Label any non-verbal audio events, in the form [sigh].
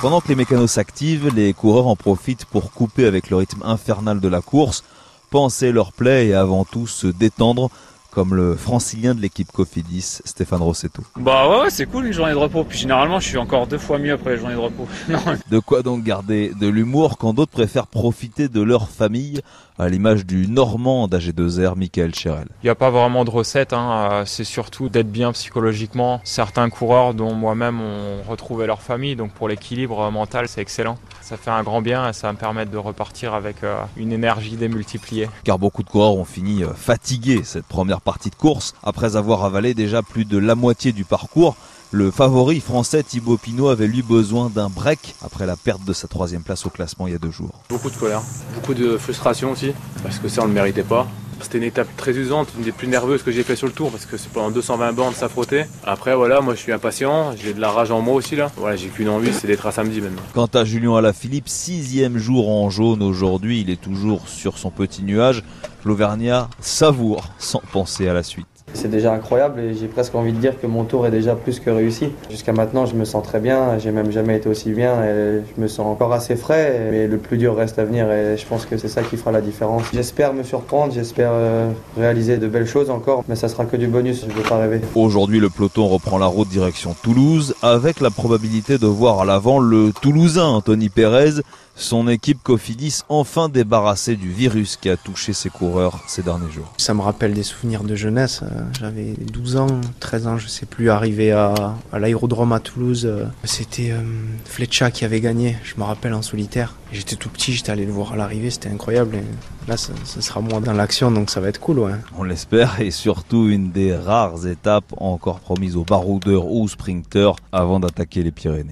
Pendant que les mécanos s'activent, les coureurs en profitent pour couper avec le rythme infernal de la course, penser leur play et avant tout se détendre comme le francilien de l'équipe Cofidis, Stéphane Rossetto. Bah ouais, ouais c'est cool une journée de repos. Puis généralement, je suis encore deux fois mieux après les journées de repos. [laughs] Non. De quoi donc garder de l'humour quand d'autres préfèrent profiter de leur famille, à l'image du Normand d'AG2R, Michael Cherel. Il n'y a pas vraiment de recette, hein. Euh, c'est surtout d'être bien psychologiquement. Certains coureurs, dont moi-même, ont retrouvé leur famille, donc pour l'équilibre mental, c'est excellent. Ça fait un grand bien et ça va me permettre de repartir avec euh, une énergie démultipliée. Car beaucoup de coureurs ont fini euh, fatigués cette première partie de course, après avoir avalé déjà plus de la moitié du parcours. Le favori français Thibaut Pinot avait lui besoin d'un break après la perte de sa troisième place au classement il y a deux jours. Beaucoup de colère, beaucoup de frustration aussi, parce que ça on ne le méritait pas. C'était une étape très usante, une des plus nerveuses que j'ai fait sur le tour parce que c'est pendant 220 bornes ça frottait. Après voilà, moi je suis impatient, j'ai de la rage en moi aussi là. Voilà, j'ai qu'une envie, c'est d'être à samedi maintenant. Quant à Julien Alaphilippe, sixième jour en jaune aujourd'hui, il est toujours sur son petit nuage. L'Auvergnat savoure sans penser à la suite. C'est déjà incroyable et j'ai presque envie de dire que mon tour est déjà plus que réussi. Jusqu'à maintenant, je me sens très bien, j'ai même jamais été aussi bien et je me sens encore assez frais, mais le plus dur reste à venir et je pense que c'est ça qui fera la différence. J'espère me surprendre, j'espère euh, réaliser de belles choses encore, mais ça sera que du bonus, je ne veux pas rêver. Aujourd'hui, le peloton reprend la route direction Toulouse avec la probabilité de voir à l'avant le Toulousain Anthony Pérez son équipe Cofidis enfin débarrassée du virus qui a touché ses coureurs ces derniers jours. Ça me rappelle des souvenirs de jeunesse. Euh, j'avais 12 ans, 13 ans, je sais plus, arrivé à, à l'aérodrome à Toulouse. Euh, c'était euh, Fletcha qui avait gagné, je me rappelle en solitaire. J'étais tout petit, j'étais allé le voir à l'arrivée, c'était incroyable. Et là, ça, ça, sera moi dans l'action, donc ça va être cool. Ouais. On l'espère, et surtout une des rares étapes encore promises aux baroudeurs ou sprinteurs avant d'attaquer les Pyrénées.